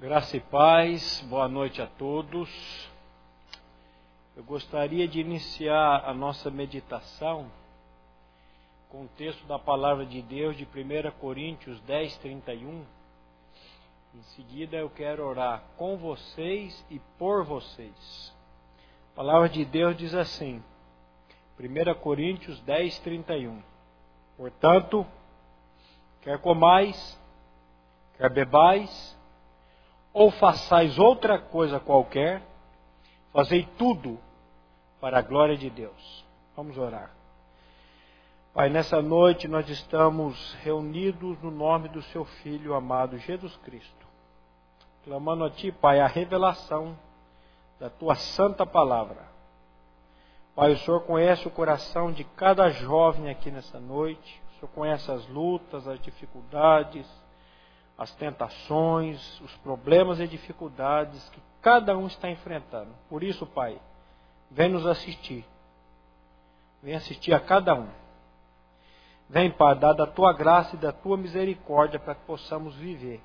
Graça e paz, boa noite a todos. Eu gostaria de iniciar a nossa meditação com o texto da palavra de Deus de 1 Coríntios 10, 31. Em seguida, eu quero orar com vocês e por vocês. A palavra de Deus diz assim, 1 Coríntios 10, 31. Portanto, quer comais, quer bebais, ou façais outra coisa qualquer, fazei tudo para a glória de Deus. Vamos orar. Pai, nessa noite nós estamos reunidos no nome do Seu Filho amado Jesus Cristo, clamando a Ti, Pai, a revelação da Tua santa palavra. Pai, o Senhor conhece o coração de cada jovem aqui nessa noite, o Senhor conhece as lutas, as dificuldades, as tentações, os problemas e dificuldades que cada um está enfrentando. Por isso, Pai, vem nos assistir. Vem assistir a cada um. Vem, Pai, dar da tua graça e da tua misericórdia para que possamos viver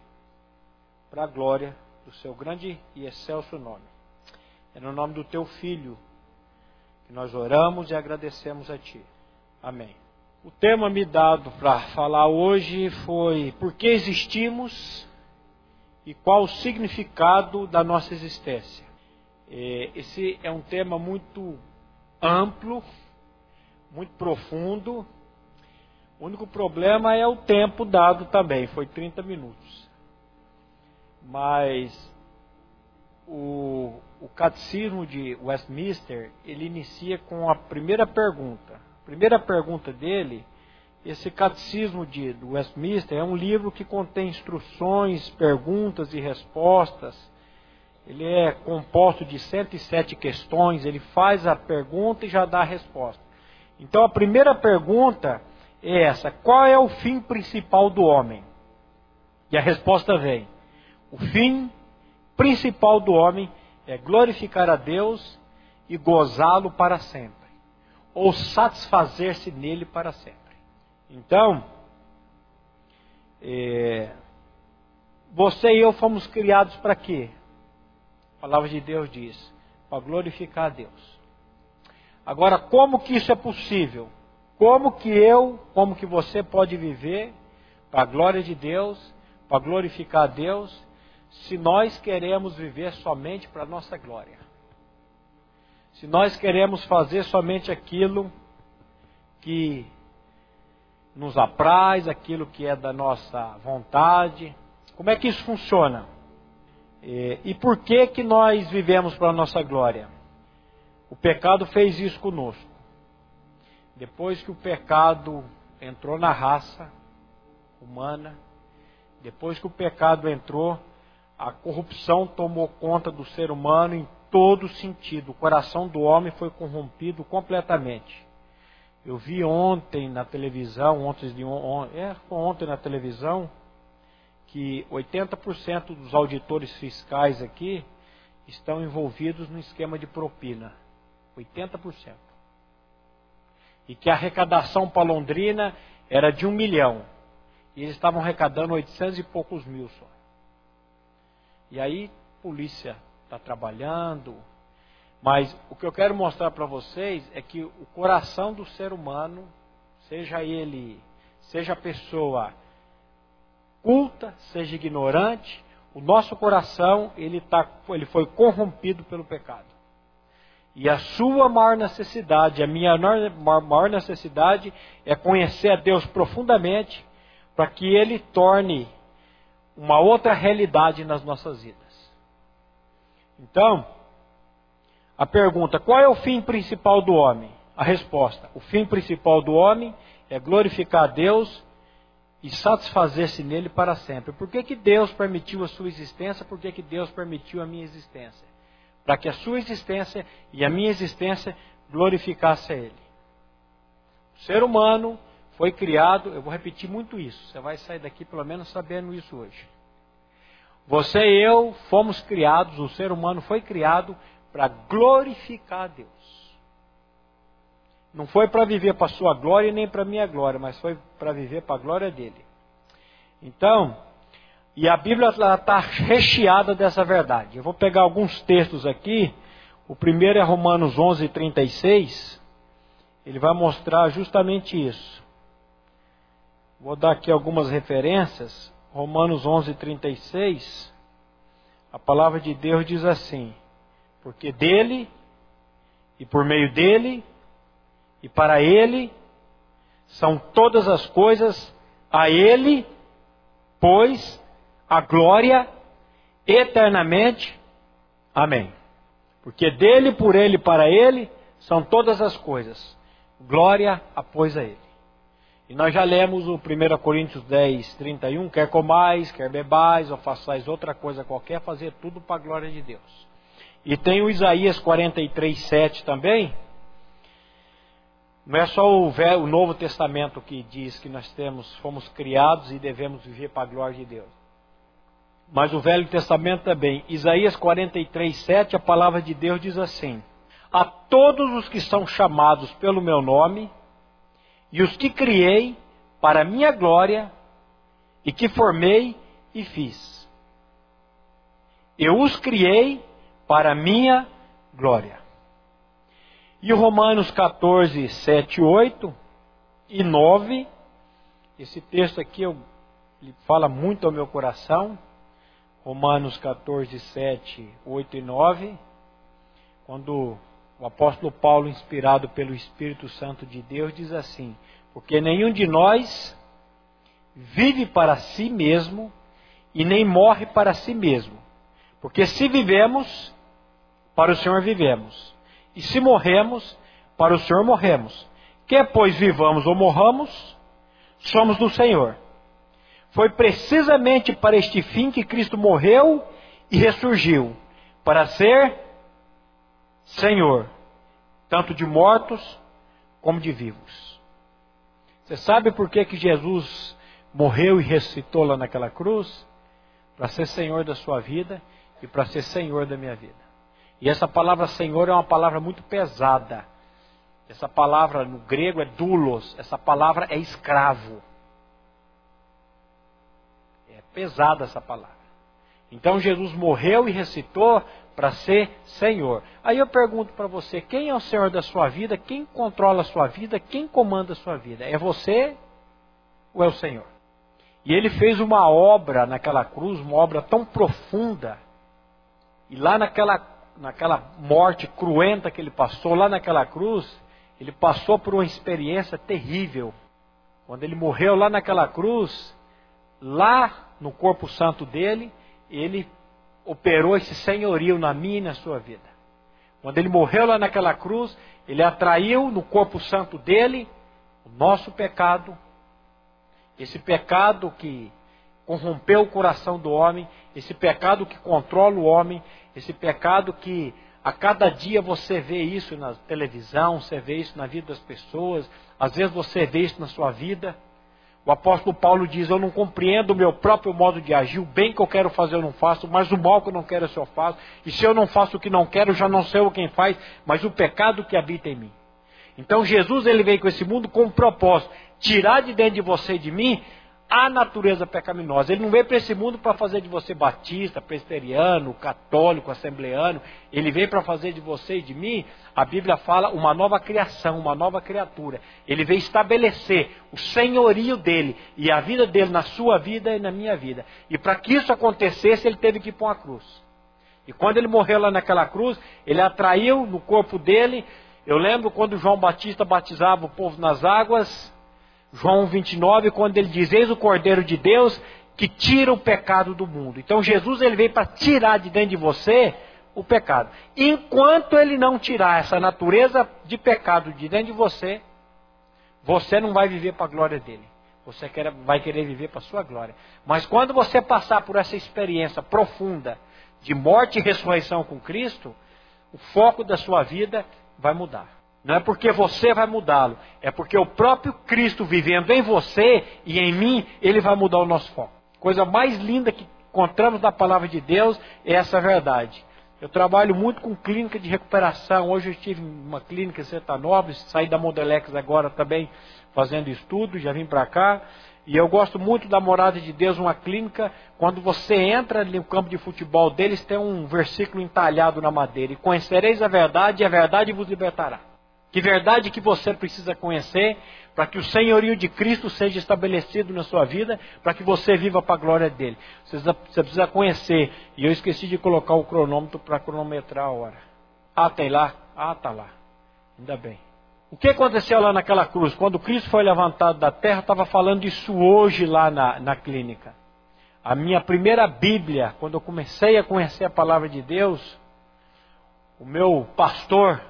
para a glória do seu grande e excelso nome. É no nome do teu filho que nós oramos e agradecemos a ti. Amém. O tema me dado para falar hoje foi por que existimos e qual o significado da nossa existência. É, esse é um tema muito amplo, muito profundo. O único problema é o tempo dado também, foi 30 minutos. Mas o, o catecismo de Westminster, ele inicia com a primeira pergunta primeira pergunta dele, esse Catecismo de Westminster é um livro que contém instruções, perguntas e respostas. Ele é composto de 107 questões, ele faz a pergunta e já dá a resposta. Então a primeira pergunta é essa: qual é o fim principal do homem? E a resposta vem: o fim principal do homem é glorificar a Deus e gozá-lo para sempre ou satisfazer-se nele para sempre. Então, é, você e eu fomos criados para quê? A palavra de Deus diz: para glorificar a Deus. Agora, como que isso é possível? Como que eu, como que você pode viver para a glória de Deus, para glorificar a Deus, se nós queremos viver somente para a nossa glória? Se nós queremos fazer somente aquilo que nos apraz, aquilo que é da nossa vontade, como é que isso funciona? E por que que nós vivemos para a nossa glória? O pecado fez isso conosco. Depois que o pecado entrou na raça humana, depois que o pecado entrou, a corrupção tomou conta do ser humano em todo sentido. O coração do homem foi corrompido completamente. Eu vi ontem na televisão, ontem, de on, é, ontem na televisão, que 80% dos auditores fiscais aqui estão envolvidos no esquema de propina. 80%. E que a arrecadação para Londrina era de um milhão. E eles estavam arrecadando 800 e poucos mil só. E aí, polícia está trabalhando. Mas o que eu quero mostrar para vocês é que o coração do ser humano, seja ele, seja pessoa culta, seja ignorante, o nosso coração ele, tá, ele foi corrompido pelo pecado. E a sua maior necessidade, a minha maior necessidade é conhecer a Deus profundamente, para que Ele torne uma outra realidade nas nossas vidas. Então, a pergunta: qual é o fim principal do homem? A resposta: o fim principal do homem é glorificar a Deus e satisfazer-se nele para sempre. Por que, que Deus permitiu a sua existência? Por que, que Deus permitiu a minha existência? Para que a sua existência e a minha existência glorificasse a Ele. O ser humano foi criado, eu vou repetir muito isso, você vai sair daqui pelo menos sabendo isso hoje. Você e eu fomos criados, o ser humano foi criado para glorificar a Deus. Não foi para viver para a sua glória nem para a minha glória, mas foi para viver para a glória dele. Então, E a Bíblia está recheada dessa verdade. Eu vou pegar alguns textos aqui. O primeiro é Romanos 11, 36. Ele vai mostrar justamente isso. Vou dar aqui algumas referências. Romanos 11, 36. A palavra de Deus diz assim: Porque dele, e por meio dele, e para ele, são todas as coisas, a ele, pois, a glória eternamente. Amém. Porque dele, por ele, para ele, são todas as coisas. Glória após a ele. E nós já lemos o 1 Coríntios 10, 31, quer comais, quer bebais, ou façais outra coisa qualquer, fazer tudo para a glória de Deus. E tem o Isaías 43, 7 também. Não é só o, Velho, o Novo Testamento que diz que nós temos, fomos criados e devemos viver para a glória de Deus. Mas o Velho Testamento também. Isaías 43, 7, a palavra de Deus diz assim: A todos os que são chamados pelo meu nome, e os que criei para minha glória, e que formei e fiz. Eu os criei para minha glória. E Romanos 14, 7, 8 e 9, esse texto aqui eu, ele fala muito ao meu coração. Romanos 14, 7, 8 e 9, quando o apóstolo Paulo, inspirado pelo Espírito Santo de Deus, diz assim: Porque nenhum de nós vive para si mesmo e nem morre para si mesmo. Porque se vivemos, para o Senhor vivemos. E se morremos, para o Senhor morremos. Quer pois vivamos ou morramos, somos do Senhor. Foi precisamente para este fim que Cristo morreu e ressurgiu para ser Senhor, tanto de mortos como de vivos. Você sabe por que, que Jesus morreu e ressuscitou lá naquela cruz? Para ser Senhor da sua vida e para ser Senhor da minha vida. E essa palavra Senhor é uma palavra muito pesada. Essa palavra no grego é doulos, essa palavra é escravo. É pesada essa palavra. Então Jesus morreu e recitou para ser Senhor. Aí eu pergunto para você: quem é o Senhor da sua vida? Quem controla a sua vida? Quem comanda a sua vida? É você ou é o Senhor? E ele fez uma obra naquela cruz, uma obra tão profunda. E lá naquela, naquela morte cruenta que ele passou, lá naquela cruz, ele passou por uma experiência terrível. Quando ele morreu lá naquela cruz, lá no corpo santo dele, ele operou esse senhorio na minha e na sua vida. Quando ele morreu lá naquela cruz, ele atraiu no corpo santo dele o nosso pecado, esse pecado que corrompeu o coração do homem, esse pecado que controla o homem, esse pecado que a cada dia você vê isso na televisão, você vê isso na vida das pessoas, às vezes você vê isso na sua vida. O apóstolo Paulo diz: Eu não compreendo o meu próprio modo de agir, o bem que eu quero fazer eu não faço, mas o mal que eu não quero eu faço. E se eu não faço o que não quero, já não sei o quem faz, mas o pecado que habita em mim. Então Jesus ele veio com esse mundo com um propósito: tirar de dentro de você e de mim a natureza pecaminosa. Ele não veio para esse mundo para fazer de você batista, presbiteriano, católico, assembleano. Ele veio para fazer de você e de mim, a Bíblia fala, uma nova criação, uma nova criatura. Ele veio estabelecer o senhorio dele e a vida dele na sua vida e na minha vida. E para que isso acontecesse, ele teve que ir para uma cruz. E quando ele morreu lá naquela cruz, ele atraiu no corpo dele. Eu lembro quando João Batista batizava o povo nas águas, João 29, quando ele diz: Eis o Cordeiro de Deus que tira o pecado do mundo. Então Jesus ele veio para tirar de dentro de você o pecado. Enquanto ele não tirar essa natureza de pecado de dentro de você, você não vai viver para a glória dele. Você quer, vai querer viver para a sua glória. Mas quando você passar por essa experiência profunda de morte e ressurreição com Cristo, o foco da sua vida vai mudar. Não é porque você vai mudá-lo, é porque o próprio Cristo vivendo em você e em mim, ele vai mudar o nosso foco. Coisa mais linda que encontramos na palavra de Deus é essa verdade. Eu trabalho muito com clínica de recuperação. Hoje eu estive uma clínica em Sertanópolis, saí da Modelex agora também fazendo estudo, já vim para cá. E eu gosto muito da morada de Deus, uma clínica. Quando você entra no campo de futebol deles, tem um versículo entalhado na madeira: E conhecereis a verdade, e a verdade vos libertará. Que verdade que você precisa conhecer para que o senhorio de Cristo seja estabelecido na sua vida, para que você viva para a glória dele. Você precisa, você precisa conhecer. E eu esqueci de colocar o cronômetro para cronometrar a hora. Ah, tem lá? Ah, tá lá. Ainda bem. O que aconteceu lá naquela cruz? Quando Cristo foi levantado da terra, estava falando disso hoje lá na, na clínica. A minha primeira Bíblia, quando eu comecei a conhecer a palavra de Deus, o meu pastor,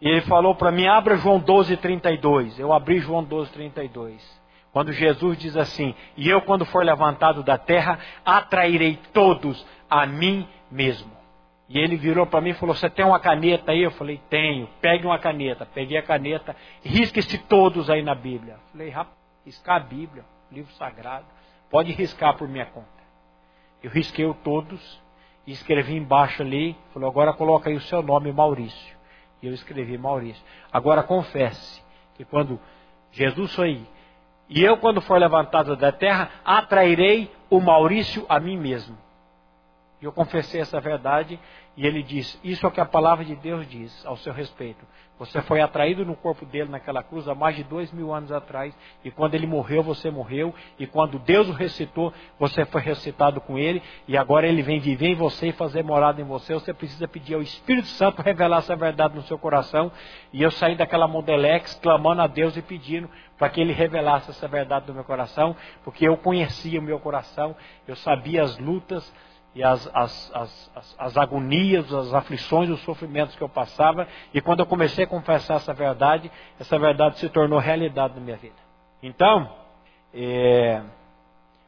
ele falou para mim: abra João 12, 32. Eu abri João 12, 32. Quando Jesus diz assim: E eu, quando for levantado da terra, atrairei todos a mim mesmo. E ele virou para mim e falou: Você tem uma caneta aí? Eu falei: Tenho. Pegue uma caneta. Peguei a caneta, risque-se todos aí na Bíblia. Eu falei: Rapaz, riscar a Bíblia, livro sagrado. Pode riscar por minha conta. Eu risquei todos e escrevi embaixo ali. Falou: Agora coloca aí o seu nome, Maurício. E eu escrevi Maurício. Agora confesse que quando Jesus foi e eu, quando for levantado da terra, atrairei o Maurício a mim mesmo. E eu confessei essa verdade e ele diz: Isso é o que a palavra de Deus diz ao seu respeito. Você foi atraído no corpo dele naquela cruz há mais de dois mil anos atrás. E quando ele morreu, você morreu. E quando Deus o recitou, você foi recitado com ele. E agora ele vem viver em você e fazer morada em você. Você precisa pedir ao Espírito Santo revelar essa verdade no seu coração. E eu saí daquela Modelex clamando a Deus e pedindo para que ele revelasse essa verdade no meu coração. Porque eu conhecia o meu coração. Eu sabia as lutas e as, as, as, as, agonias, as aflições, os sofrimentos que eu passava. E quando eu comecei a confessar essa verdade, essa verdade se tornou realidade na minha vida. Então, é,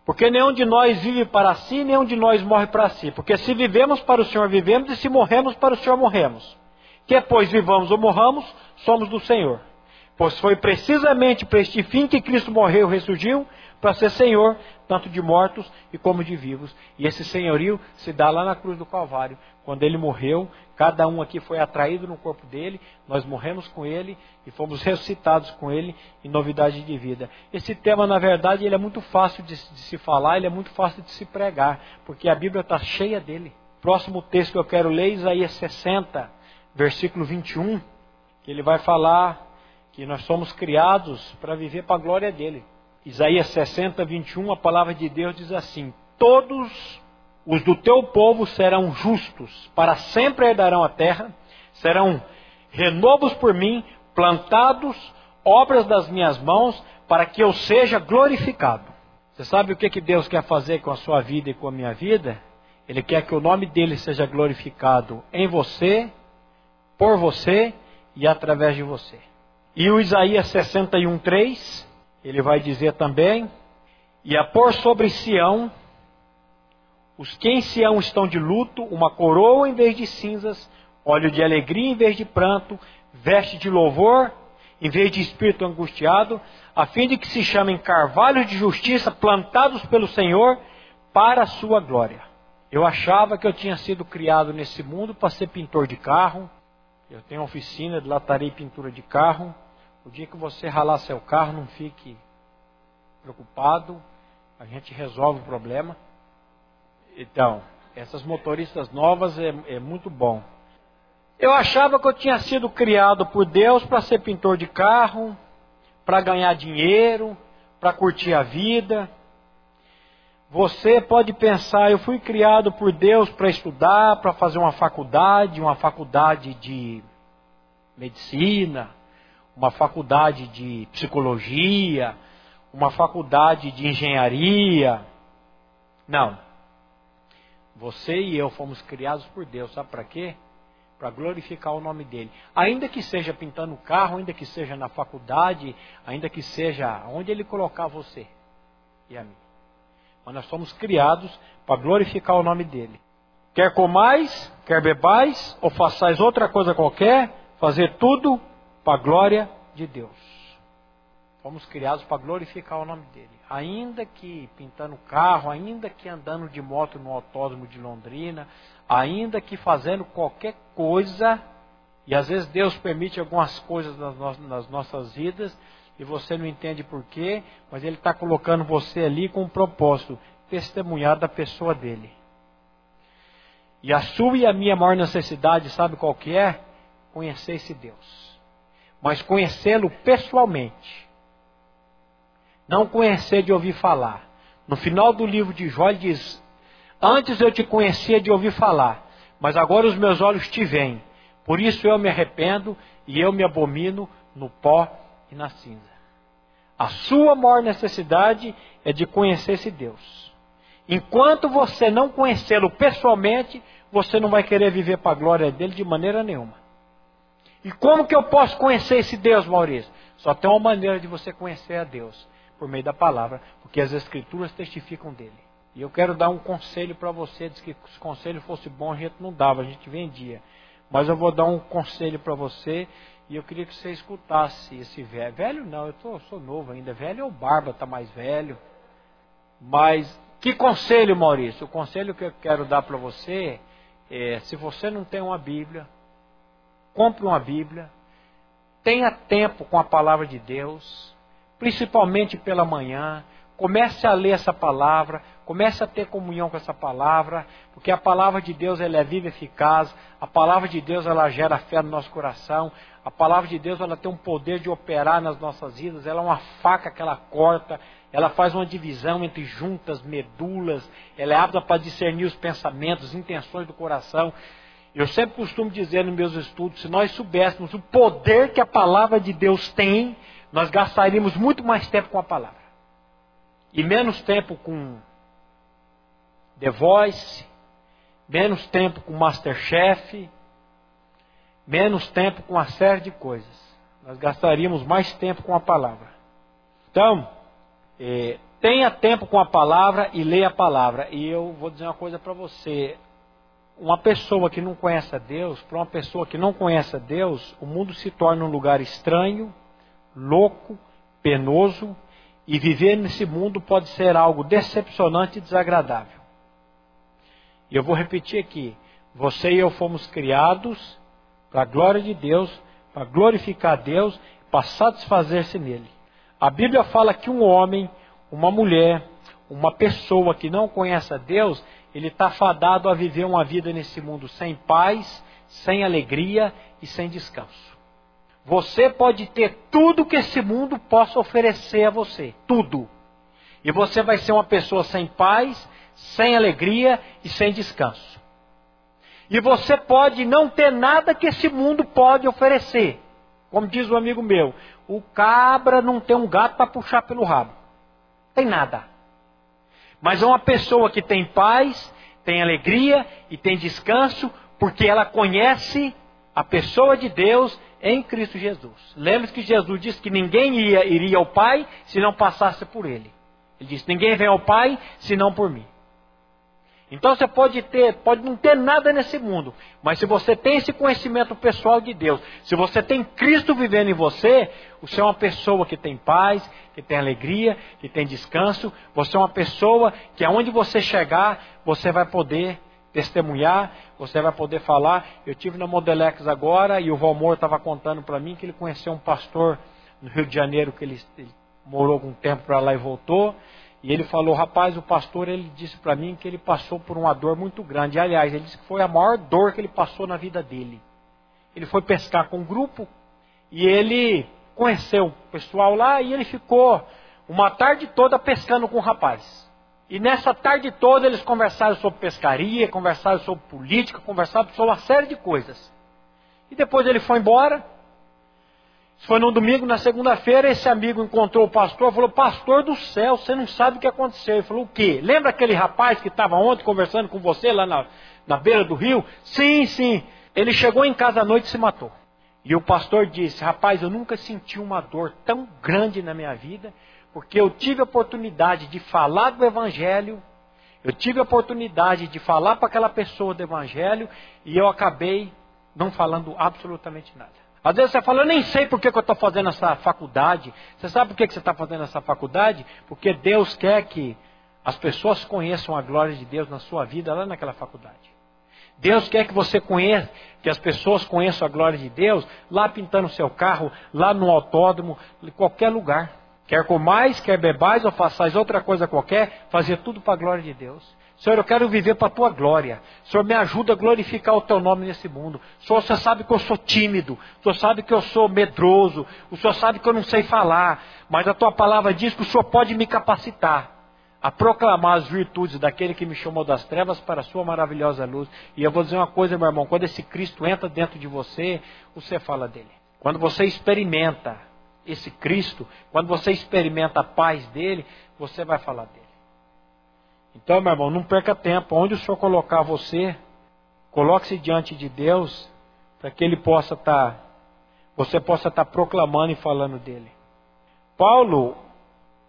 porque nenhum de nós vive para si, nenhum de nós morre para si. Porque se vivemos para o Senhor, vivemos, e se morremos para o Senhor, morremos. Que pois vivamos ou morramos, somos do Senhor. Pois foi precisamente para este fim que Cristo morreu e ressurgiu, para ser Senhor, tanto de mortos e como de vivos. E esse senhorio se dá lá na cruz do Calvário. Quando ele morreu, cada um aqui foi atraído no corpo dele, nós morremos com ele e fomos ressuscitados com ele em novidade de vida. Esse tema, na verdade, ele é muito fácil de, de se falar, ele é muito fácil de se pregar, porque a Bíblia está cheia dele. Próximo texto que eu quero ler, Isaías 60, versículo 21, que ele vai falar que nós somos criados para viver para a glória dele. Isaías 60, 21, a palavra de Deus diz assim: Todos os do teu povo serão justos, para sempre herdarão a terra, serão renovos por mim, plantados, obras das minhas mãos, para que eu seja glorificado. Você sabe o que, que Deus quer fazer com a sua vida e com a minha vida? Ele quer que o nome dele seja glorificado em você, por você e através de você. E o Isaías 61, 3 ele vai dizer também: e a pôr sobre Sião os que em Sião estão de luto, uma coroa em vez de cinzas, óleo de alegria em vez de pranto, veste de louvor em vez de espírito angustiado, a fim de que se chamem carvalhos de justiça plantados pelo Senhor para a sua glória. Eu achava que eu tinha sido criado nesse mundo para ser pintor de carro. Eu tenho oficina de lataria e pintura de carro. O dia que você ralar seu carro, não fique preocupado, a gente resolve o problema. Então, essas motoristas novas é, é muito bom. Eu achava que eu tinha sido criado por Deus para ser pintor de carro, para ganhar dinheiro, para curtir a vida. Você pode pensar, eu fui criado por Deus para estudar, para fazer uma faculdade, uma faculdade de medicina, uma faculdade de psicologia, uma faculdade de engenharia. Não. Você e eu fomos criados por Deus, sabe para quê? Para glorificar o nome dele. Ainda que seja pintando carro, ainda que seja na faculdade, ainda que seja onde ele colocar você e a mim. Mas nós somos criados para glorificar o nome dele. Quer comais, quer bebais, ou façais outra coisa qualquer, fazer tudo para a glória de Deus. Fomos criados para glorificar o nome dele. Ainda que pintando carro, ainda que andando de moto no autódromo de Londrina, ainda que fazendo qualquer coisa, e às vezes Deus permite algumas coisas nas, no nas nossas vidas, e você não entende por quê, mas ele está colocando você ali com um propósito, testemunhar da pessoa dele. E a sua e a minha maior necessidade, sabe qual que é? Conhecer esse Deus. Mas conhecê-lo pessoalmente. Não conhecer de ouvir falar. No final do livro de Jó, ele diz: Antes eu te conhecia de ouvir falar, mas agora os meus olhos te veem. Por isso eu me arrependo e eu me abomino no pó e na cinza. A sua maior necessidade é de conhecer esse Deus. Enquanto você não conhecê-lo pessoalmente, você não vai querer viver para a glória dele de maneira nenhuma. E como que eu posso conhecer esse Deus, Maurício? Só tem uma maneira de você conhecer a Deus, por meio da palavra, porque as escrituras testificam dele. E eu quero dar um conselho para você, diz que se o conselho fosse bom a gente não dava, a gente vendia. Mas eu vou dar um conselho para você e eu queria que você escutasse esse velho. Velho não, eu tô, sou novo ainda. Velho é o Barba, está mais velho. Mas que conselho, Maurício? O conselho que eu quero dar para você é: se você não tem uma Bíblia, compre uma Bíblia, tenha tempo com a palavra de Deus, principalmente pela manhã. Comece a ler essa palavra, comece a ter comunhão com essa palavra, porque a palavra de Deus ela é viva e eficaz, a palavra de Deus ela gera fé no nosso coração, a palavra de Deus ela tem um poder de operar nas nossas vidas, ela é uma faca que ela corta, ela faz uma divisão entre juntas, medulas, ela é apta para discernir os pensamentos, as intenções do coração. Eu sempre costumo dizer nos meus estudos, se nós soubéssemos o poder que a palavra de Deus tem, nós gastaríamos muito mais tempo com a palavra. E menos tempo com The Voice, menos tempo com Masterchef, menos tempo com uma série de coisas. Nós gastaríamos mais tempo com a palavra. Então, é, tenha tempo com a palavra e leia a palavra. E eu vou dizer uma coisa para você. Uma pessoa que não conhece a Deus, para uma pessoa que não conhece a Deus, o mundo se torna um lugar estranho, louco, penoso, e viver nesse mundo pode ser algo decepcionante e desagradável. E eu vou repetir aqui: você e eu fomos criados para a glória de Deus, para glorificar a Deus, para satisfazer-se nele. A Bíblia fala que um homem, uma mulher, uma pessoa que não conhece a Deus, ele está fadado a viver uma vida nesse mundo sem paz, sem alegria e sem descanso. Você pode ter tudo que esse mundo possa oferecer a você, tudo. E você vai ser uma pessoa sem paz, sem alegria e sem descanso. E você pode não ter nada que esse mundo pode oferecer. Como diz um amigo meu, o cabra não tem um gato para puxar pelo rabo. Tem nada. Mas é uma pessoa que tem paz, tem alegria e tem descanso, porque ela conhece a pessoa de Deus em Cristo Jesus. Lembre-se que Jesus disse que ninguém ia, iria ao Pai se não passasse por Ele. Ele disse: Ninguém vem ao Pai senão por mim. Então você pode ter, pode não ter nada nesse mundo, mas se você tem esse conhecimento pessoal de Deus, se você tem Cristo vivendo em você, você é uma pessoa que tem paz, que tem alegria, que tem descanso, você é uma pessoa que aonde você chegar, você vai poder testemunhar, você vai poder falar. Eu tive na Modelex agora e o Valmor estava contando para mim que ele conheceu um pastor no Rio de Janeiro que ele, ele morou algum tempo para lá e voltou. E ele falou, rapaz, o pastor ele disse para mim que ele passou por uma dor muito grande. Aliás, ele disse que foi a maior dor que ele passou na vida dele. Ele foi pescar com um grupo e ele conheceu o pessoal lá e ele ficou uma tarde toda pescando com o rapaz. E nessa tarde toda eles conversaram sobre pescaria, conversaram sobre política, conversaram sobre uma série de coisas. E depois ele foi embora foi no domingo, na segunda-feira, esse amigo encontrou o pastor, falou: Pastor do céu, você não sabe o que aconteceu. Ele falou: O quê? Lembra aquele rapaz que estava ontem conversando com você lá na, na beira do rio? Sim, sim. Ele chegou em casa à noite e se matou. E o pastor disse: Rapaz, eu nunca senti uma dor tão grande na minha vida, porque eu tive a oportunidade de falar do Evangelho, eu tive a oportunidade de falar para aquela pessoa do Evangelho, e eu acabei não falando absolutamente nada. Às vezes você fala, eu nem sei por que, eu estou fazendo essa faculdade. Você sabe por que, que você está fazendo essa faculdade? Porque Deus quer que as pessoas conheçam a glória de Deus na sua vida lá naquela faculdade. Deus quer que você conheça, que as pessoas conheçam a glória de Deus lá pintando seu carro, lá no autódromo, em qualquer lugar. Quer comais, quer bebais ou façais outra coisa qualquer, fazer tudo para a glória de Deus. Senhor, eu quero viver para a tua glória. Senhor, me ajuda a glorificar o teu nome nesse mundo. Senhor, você sabe que eu sou tímido. O Senhor sabe que eu sou medroso. O Senhor sabe que eu não sei falar. Mas a tua palavra diz que o Senhor pode me capacitar a proclamar as virtudes daquele que me chamou das trevas para a sua maravilhosa luz. E eu vou dizer uma coisa, meu irmão, quando esse Cristo entra dentro de você, você fala dele. Quando você experimenta esse Cristo, quando você experimenta a paz dele, você vai falar dele. Então, meu irmão, não perca tempo. Onde o Senhor colocar você, coloque-se diante de Deus, para que ele possa estar, tá, você possa estar tá proclamando e falando dele. Paulo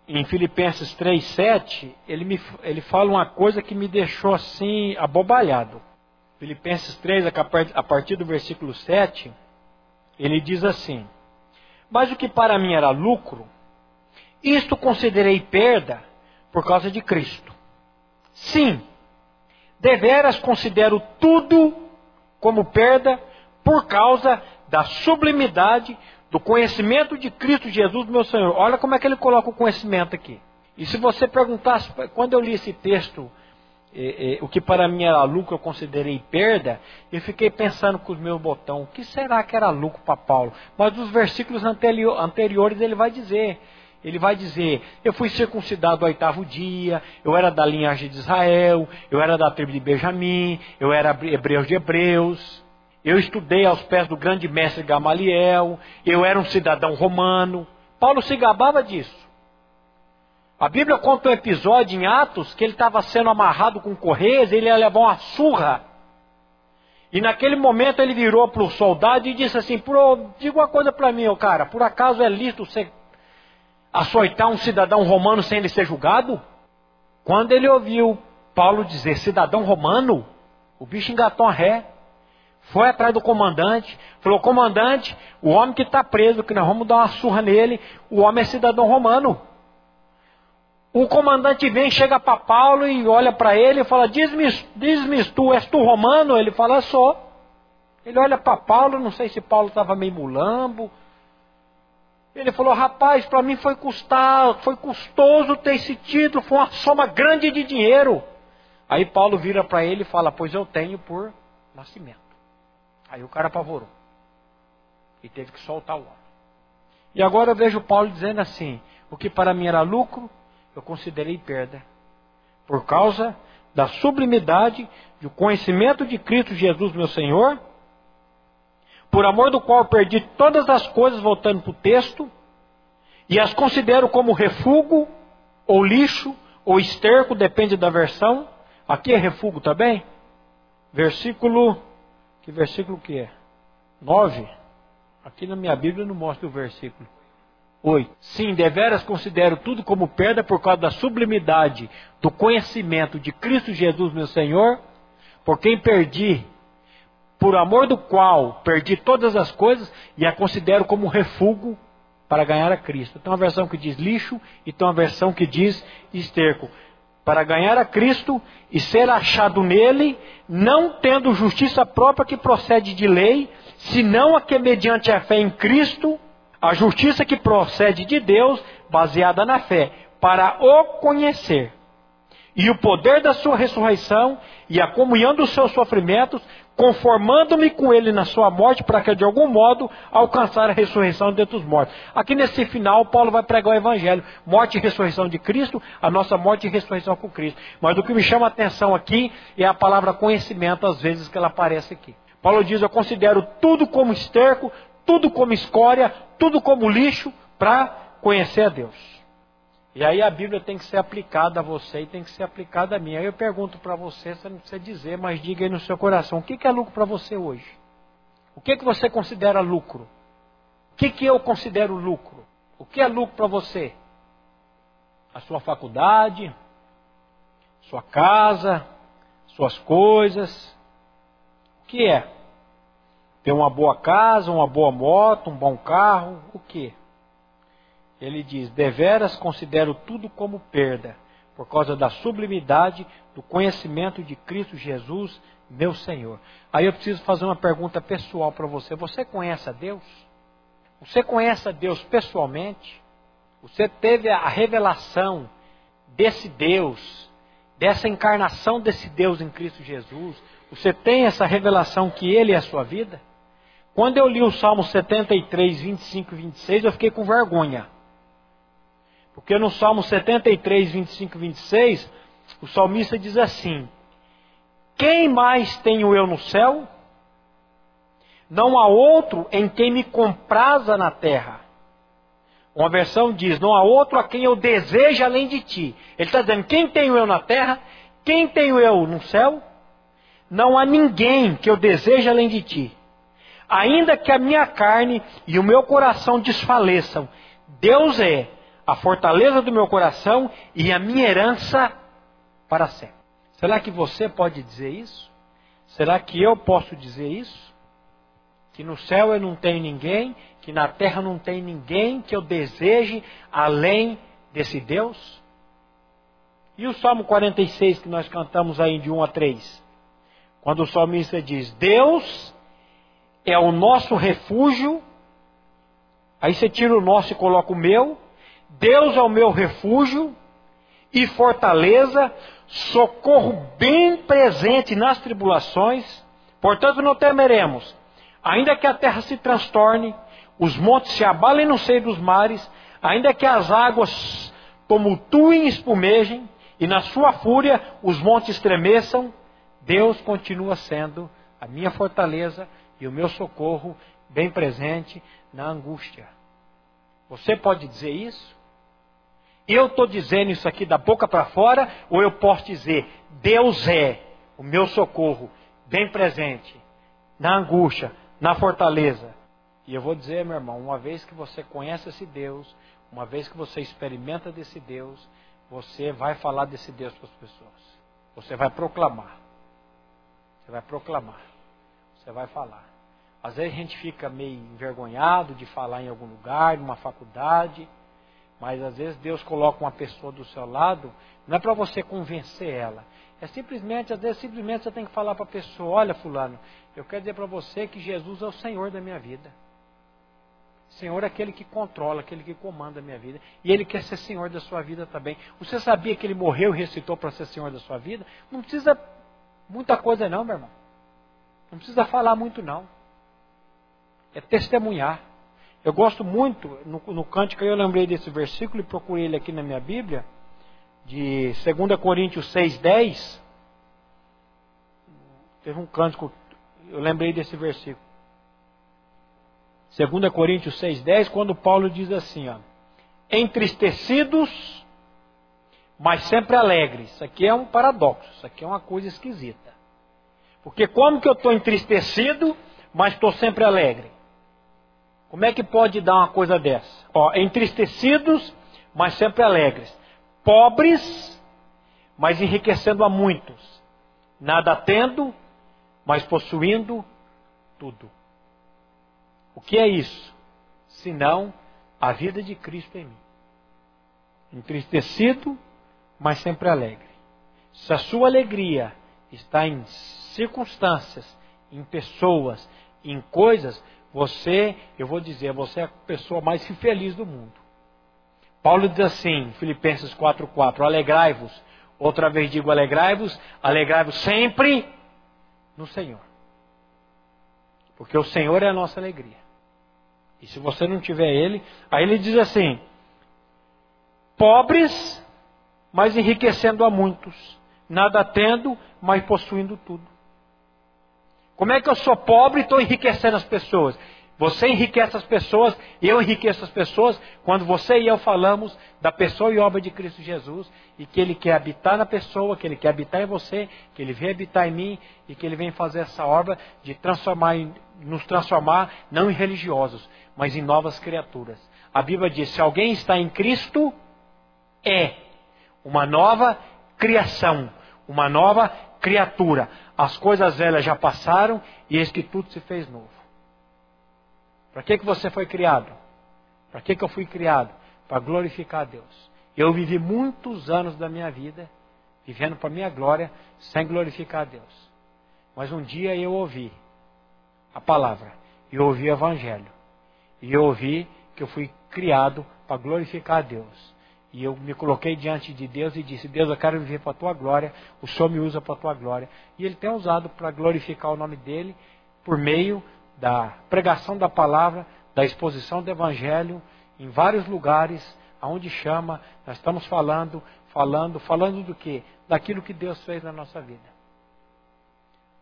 em Filipenses 3, 7, ele, me, ele fala uma coisa que me deixou assim abobalhado. Filipenses 3, a partir do versículo 7, ele diz assim: Mas o que para mim era lucro, isto considerei perda por causa de Cristo. Sim, deveras considero tudo como perda por causa da sublimidade do conhecimento de Cristo Jesus, meu Senhor. Olha como é que ele coloca o conhecimento aqui. E se você perguntasse, quando eu li esse texto, eh, eh, o que para mim era lucro eu considerei perda, eu fiquei pensando com os meus botões, o que será que era lucro para Paulo? Mas nos versículos anterior, anteriores ele vai dizer, ele vai dizer, eu fui circuncidado ao oitavo dia, eu era da linhagem de Israel, eu era da tribo de Benjamim, eu era hebreu de hebreus, eu estudei aos pés do grande mestre Gamaliel, eu era um cidadão romano. Paulo se gabava disso. A Bíblia conta um episódio em Atos que ele estava sendo amarrado com correias e ele ia levar uma surra. E naquele momento ele virou para o soldado e disse assim: Diga uma coisa para mim, cara, por acaso é lícito você açoitar um cidadão romano sem ele ser julgado? Quando ele ouviu Paulo dizer cidadão romano, o bicho engatou a ré. Foi atrás do comandante, falou: comandante, o homem que está preso, que nós vamos dar uma surra nele, o homem é cidadão romano. O comandante vem, chega para Paulo e olha para ele e fala: Diz-me, diz-me tu, és tu romano? Ele fala: Sou. Ele olha para Paulo, não sei se Paulo estava meio mulambo. Ele falou: Rapaz, para mim foi custar, foi custoso ter esse título, foi uma soma grande de dinheiro. Aí Paulo vira para ele e fala: Pois eu tenho por nascimento. Aí o cara apavorou. E teve que soltar o homem. E agora eu vejo Paulo dizendo assim: o que para mim era lucro, eu considerei perda. Por causa da sublimidade do conhecimento de Cristo Jesus, meu Senhor, por amor do qual perdi todas as coisas, voltando para o texto, e as considero como refúgio, ou lixo, ou esterco, depende da versão. Aqui é refúgio também. Versículo que versículo que é? 9. Aqui na minha Bíblia não mostra o versículo. 8. Sim, deveras considero tudo como perda por causa da sublimidade do conhecimento de Cristo Jesus, meu Senhor, por quem perdi, por amor do qual perdi todas as coisas e a considero como refúgio para ganhar a Cristo. Tem uma versão que diz lixo e tem uma versão que diz esterco para ganhar a Cristo e ser achado nele, não tendo justiça própria que procede de lei, senão a que mediante a fé em Cristo, a justiça que procede de Deus, baseada na fé, para o conhecer. E o poder da sua ressurreição e a comunhão dos seus sofrimentos, conformando-me com ele na sua morte, para que de algum modo alcançar a ressurreição dentre os mortos. Aqui nesse final, Paulo vai pregar o evangelho: morte e ressurreição de Cristo, a nossa morte e ressurreição com Cristo. Mas o que me chama a atenção aqui é a palavra conhecimento, às vezes que ela aparece aqui. Paulo diz: Eu considero tudo como esterco, tudo como escória, tudo como lixo, para conhecer a Deus. E aí a Bíblia tem que ser aplicada a você e tem que ser aplicada a mim. Aí eu pergunto para você, você não precisa dizer, mas diga aí no seu coração, o que, é lucro para você hoje? O que, que você considera lucro? O que, que eu considero lucro? O que é lucro para você? A sua faculdade, sua casa, suas coisas. O que é? Ter uma boa casa, uma boa moto, um bom carro, o que? Ele diz: Deveras considero tudo como perda, por causa da sublimidade do conhecimento de Cristo Jesus, meu Senhor. Aí eu preciso fazer uma pergunta pessoal para você. Você conhece a Deus? Você conhece a Deus pessoalmente? Você teve a revelação desse Deus, dessa encarnação desse Deus em Cristo Jesus? Você tem essa revelação que Ele é a sua vida? Quando eu li o Salmo 73, 25 e 26, eu fiquei com vergonha. Porque no Salmo 73, 25 e 26, o salmista diz assim: Quem mais tenho eu no céu? Não há outro em quem me compraza na terra. Uma versão diz: Não há outro a quem eu desejo além de ti. Ele está dizendo: Quem tenho eu na terra? Quem tenho eu no céu? Não há ninguém que eu deseje além de ti. Ainda que a minha carne e o meu coração desfaleçam, Deus é a fortaleza do meu coração e a minha herança para sempre. Será que você pode dizer isso? Será que eu posso dizer isso? Que no céu eu não tenho ninguém, que na terra não tem ninguém que eu deseje além desse Deus? E o Salmo 46 que nós cantamos aí de 1 a 3? Quando o salmista diz: Deus é o nosso refúgio, aí você tira o nosso e coloca o meu. Deus é o meu refúgio e fortaleza, socorro bem presente nas tribulações. Portanto, não temeremos, ainda que a terra se transtorne, os montes se abalem no seio dos mares, ainda que as águas tumultuem e espumejem, e na sua fúria os montes tremeçam, Deus continua sendo a minha fortaleza e o meu socorro bem presente na angústia. Você pode dizer isso? Eu estou dizendo isso aqui da boca para fora, ou eu posso dizer, Deus é o meu socorro bem presente na angústia, na fortaleza. E eu vou dizer, meu irmão, uma vez que você conhece esse Deus, uma vez que você experimenta desse Deus, você vai falar desse Deus para as pessoas. Você vai proclamar. Você vai proclamar. Você vai falar. Às vezes a gente fica meio envergonhado de falar em algum lugar, numa faculdade, mas às vezes Deus coloca uma pessoa do seu lado, não é para você convencer ela. É simplesmente, às vezes simplesmente você tem que falar para a pessoa, olha fulano, eu quero dizer para você que Jesus é o Senhor da minha vida. Senhor é aquele que controla, aquele que comanda a minha vida. E Ele quer ser Senhor da sua vida também. Você sabia que Ele morreu e ressuscitou para ser Senhor da sua vida? Não precisa muita coisa não, meu irmão. Não precisa falar muito não. É testemunhar. Eu gosto muito, no, no cântico eu lembrei desse versículo e procurei ele aqui na minha Bíblia, de 2 Coríntios 6,10. Teve um cântico, eu lembrei desse versículo. 2 Coríntios 6,10, quando Paulo diz assim, ó, entristecidos, mas sempre alegres. Isso aqui é um paradoxo, isso aqui é uma coisa esquisita. Porque como que eu estou entristecido, mas estou sempre alegre? Como é que pode dar uma coisa dessa? Ó, entristecidos, mas sempre alegres. Pobres, mas enriquecendo a muitos. Nada tendo, mas possuindo tudo. O que é isso? Senão a vida de Cristo em mim. Entristecido, mas sempre alegre. Se a sua alegria está em circunstâncias, em pessoas, em coisas, você, eu vou dizer, você é a pessoa mais infeliz do mundo. Paulo diz assim, Filipenses 4:4, alegrai-vos. Outra vez digo alegrai-vos, alegrai-vos sempre no Senhor. Porque o Senhor é a nossa alegria. E se você não tiver ele, aí ele diz assim: pobres, mas enriquecendo a muitos, nada tendo, mas possuindo tudo. Como é que eu sou pobre e estou enriquecendo as pessoas? Você enriquece as pessoas, eu enriqueço as pessoas, quando você e eu falamos da pessoa e obra de Cristo Jesus, e que Ele quer habitar na pessoa, que Ele quer habitar em você, que Ele vem habitar em mim, e que Ele vem fazer essa obra de transformar, nos transformar, não em religiosos, mas em novas criaturas. A Bíblia diz: se alguém está em Cristo, é uma nova criação, uma nova criatura. As coisas velhas já passaram e eis que tudo se fez novo. Para que, que você foi criado? Para que, que eu fui criado? Para glorificar a Deus. Eu vivi muitos anos da minha vida vivendo para minha glória sem glorificar a Deus. Mas um dia eu ouvi a palavra, eu ouvi o evangelho, e eu ouvi que eu fui criado para glorificar a Deus. E eu me coloquei diante de Deus e disse: Deus, eu quero viver para a tua glória, o Senhor me usa para a tua glória. E Ele tem usado para glorificar o nome dEle por meio da pregação da palavra, da exposição do Evangelho em vários lugares, aonde chama, nós estamos falando, falando, falando do que? Daquilo que Deus fez na nossa vida.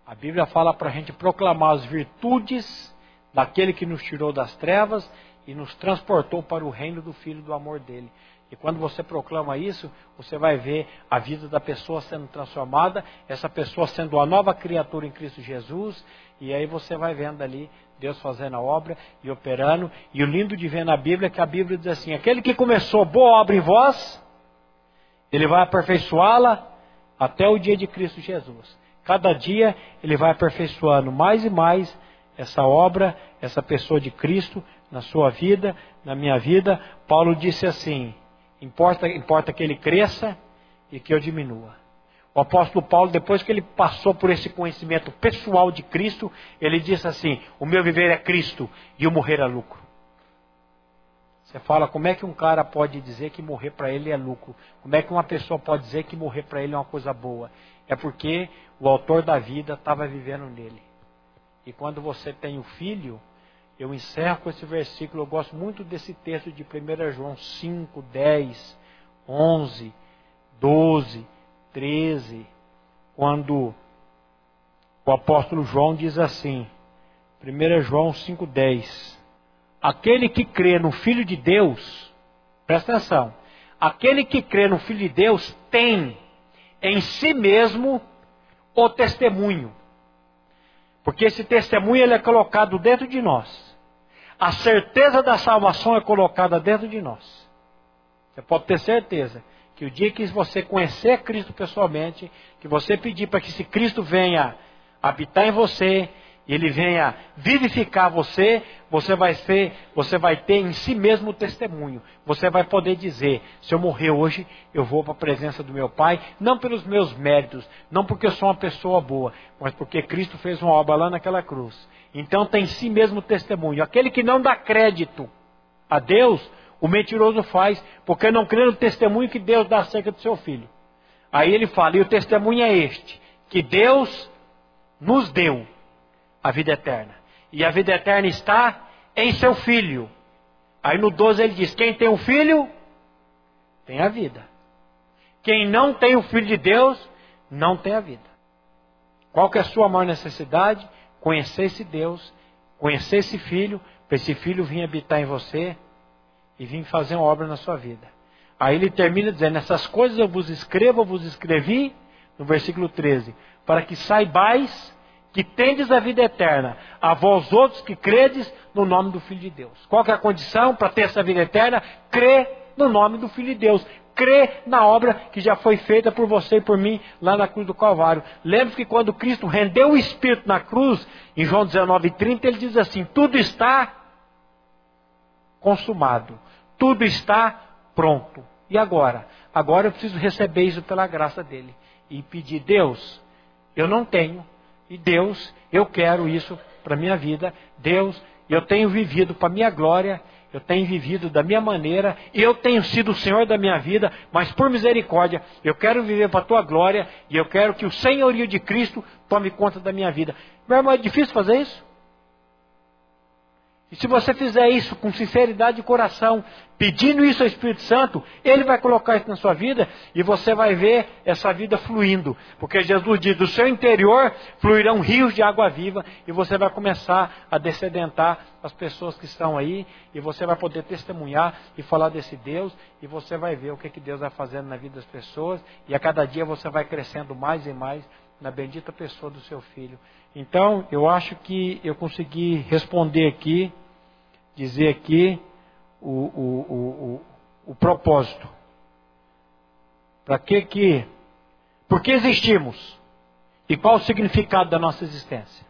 A Bíblia fala para a gente proclamar as virtudes daquele que nos tirou das trevas e nos transportou para o reino do Filho do amor dele. E quando você proclama isso, você vai ver a vida da pessoa sendo transformada, essa pessoa sendo uma nova criatura em Cristo Jesus, e aí você vai vendo ali Deus fazendo a obra e operando. E o lindo de ver na Bíblia é que a Bíblia diz assim: aquele que começou boa obra em vós, ele vai aperfeiçoá-la até o dia de Cristo Jesus. Cada dia ele vai aperfeiçoando mais e mais essa obra, essa pessoa de Cristo na sua vida, na minha vida. Paulo disse assim: Importa, importa que ele cresça e que eu diminua. O apóstolo Paulo, depois que ele passou por esse conhecimento pessoal de Cristo, ele disse assim: O meu viver é Cristo e o morrer é lucro. Você fala, como é que um cara pode dizer que morrer para ele é lucro? Como é que uma pessoa pode dizer que morrer para ele é uma coisa boa? É porque o autor da vida estava vivendo nele. E quando você tem o filho, eu encerro com esse versículo, eu gosto muito desse texto de 1 João 5, 10, 11, 12, 13, quando o apóstolo João diz assim, 1 João 5, 10, aquele que crê no Filho de Deus, presta atenção, aquele que crê no Filho de Deus tem em si mesmo o testemunho. Porque esse testemunho ele é colocado dentro de nós. A certeza da salvação é colocada dentro de nós. Você pode ter certeza que o dia que você conhecer Cristo pessoalmente, que você pedir para que esse Cristo venha habitar em você, e ele venha vivificar você, você vai ser, você vai ter em si mesmo o testemunho. Você vai poder dizer: se eu morrer hoje, eu vou para a presença do meu Pai, não pelos meus méritos, não porque eu sou uma pessoa boa, mas porque Cristo fez uma obra lá naquela cruz. Então tem em si mesmo testemunho. Aquele que não dá crédito a Deus, o mentiroso faz, porque não crê no testemunho que Deus dá acerca do seu filho. Aí ele fala: e o testemunho é este, que Deus nos deu a vida eterna. E a vida eterna está em seu filho. Aí no 12 ele diz: quem tem o um filho, tem a vida. Quem não tem o filho de Deus, não tem a vida. Qual que é a sua maior necessidade? Conhecer esse Deus, conhecer esse filho, para esse filho vir habitar em você e vir fazer uma obra na sua vida. Aí ele termina dizendo: Essas coisas eu vos escrevo, eu vos escrevi, no versículo 13, para que saibais que tendes a vida eterna, a vós outros que credes no nome do Filho de Deus. Qual é a condição para ter essa vida eterna? Crer no nome do Filho de Deus. Crer na obra que já foi feita por você e por mim lá na cruz do Calvário. Lembre que quando Cristo rendeu o Espírito na cruz, em João 19,30, ele diz assim: tudo está consumado, tudo está pronto. E agora? Agora eu preciso receber isso pela graça dele. E pedir, Deus, eu não tenho, e Deus, eu quero isso para a minha vida. Deus, eu tenho vivido para a minha glória, eu tenho vivido da minha maneira, eu tenho sido o Senhor da minha vida, mas por misericórdia, eu quero viver para a tua glória e eu quero que o senhorio de Cristo tome conta da minha vida. Meu irmão, é difícil fazer isso? E se você fizer isso com sinceridade de coração, pedindo isso ao Espírito Santo, ele vai colocar isso na sua vida e você vai ver essa vida fluindo. Porque Jesus diz: do seu interior fluirão rios de água viva e você vai começar a descedentar as pessoas que estão aí e você vai poder testemunhar e falar desse Deus e você vai ver o que, que Deus vai fazendo na vida das pessoas e a cada dia você vai crescendo mais e mais na bendita pessoa do seu filho. Então, eu acho que eu consegui responder aqui, dizer aqui o, o, o, o, propósito. Para que que. Por que existimos? E qual o significado da nossa existência?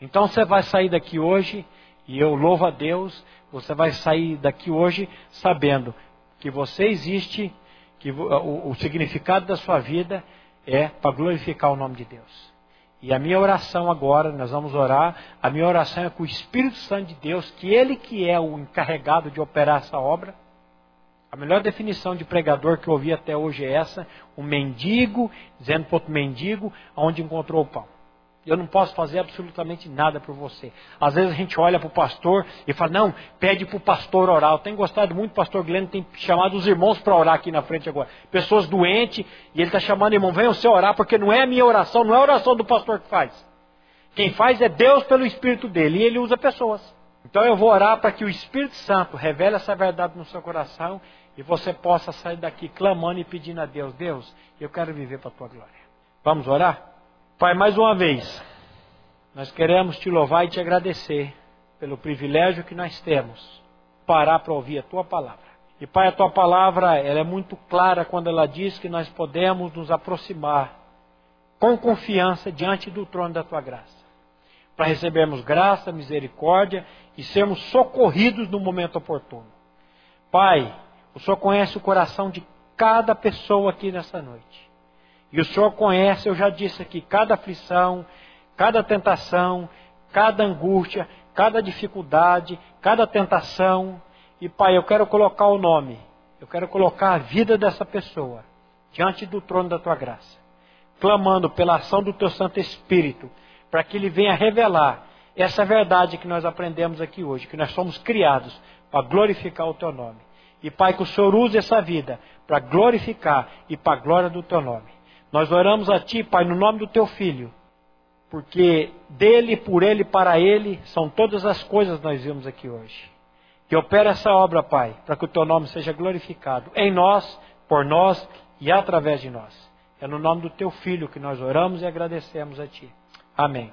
Então você vai sair daqui hoje, e eu louvo a Deus, você vai sair daqui hoje sabendo que você existe, que o, o significado da sua vida é para glorificar o nome de Deus. E a minha oração agora, nós vamos orar, a minha oração é com o Espírito Santo de Deus, que Ele que é o encarregado de operar essa obra. A melhor definição de pregador que eu ouvi até hoje é essa: um mendigo dizendo para outro mendigo onde encontrou o pão. Eu não posso fazer absolutamente nada por você. Às vezes a gente olha para o pastor e fala, não, pede para o pastor orar. Eu tenho gostado muito, o pastor Glenn tem chamado os irmãos para orar aqui na frente agora. Pessoas doentes, e ele está chamando, irmão, venham você orar, porque não é a minha oração, não é a oração do pastor que faz. Quem faz é Deus pelo Espírito dele, e ele usa pessoas. Então eu vou orar para que o Espírito Santo revele essa verdade no seu coração e você possa sair daqui clamando e pedindo a Deus, Deus, eu quero viver para a tua glória. Vamos orar? Pai, mais uma vez, nós queremos te louvar e te agradecer pelo privilégio que nós temos parar para ouvir a tua palavra. E Pai, a tua palavra ela é muito clara quando ela diz que nós podemos nos aproximar com confiança diante do trono da tua graça, para recebermos graça, misericórdia e sermos socorridos no momento oportuno. Pai, o Senhor conhece o coração de cada pessoa aqui nessa noite. E o Senhor conhece, eu já disse aqui, cada aflição, cada tentação, cada angústia, cada dificuldade, cada tentação. E Pai, eu quero colocar o nome, eu quero colocar a vida dessa pessoa diante do trono da tua graça, clamando pela ação do teu Santo Espírito, para que ele venha revelar essa verdade que nós aprendemos aqui hoje, que nós somos criados para glorificar o teu nome. E Pai, que o Senhor use essa vida para glorificar e para a glória do teu nome. Nós oramos a Ti, Pai, no nome do Teu Filho, porque dele, por ele, para ele, são todas as coisas que nós vimos aqui hoje. Que opera essa obra, Pai, para que o Teu nome seja glorificado em nós, por nós e através de nós. É no nome do Teu Filho que nós oramos e agradecemos a Ti. Amém.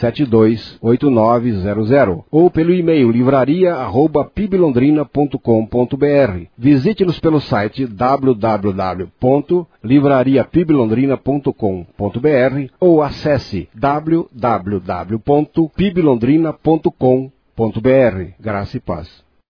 728900 ou pelo e-mail livraria@piblondrina.com.br. Visite-nos pelo site www.livrariapiblondrina.com.br ou acesse www.piblondrina.com.br. Graça e paz.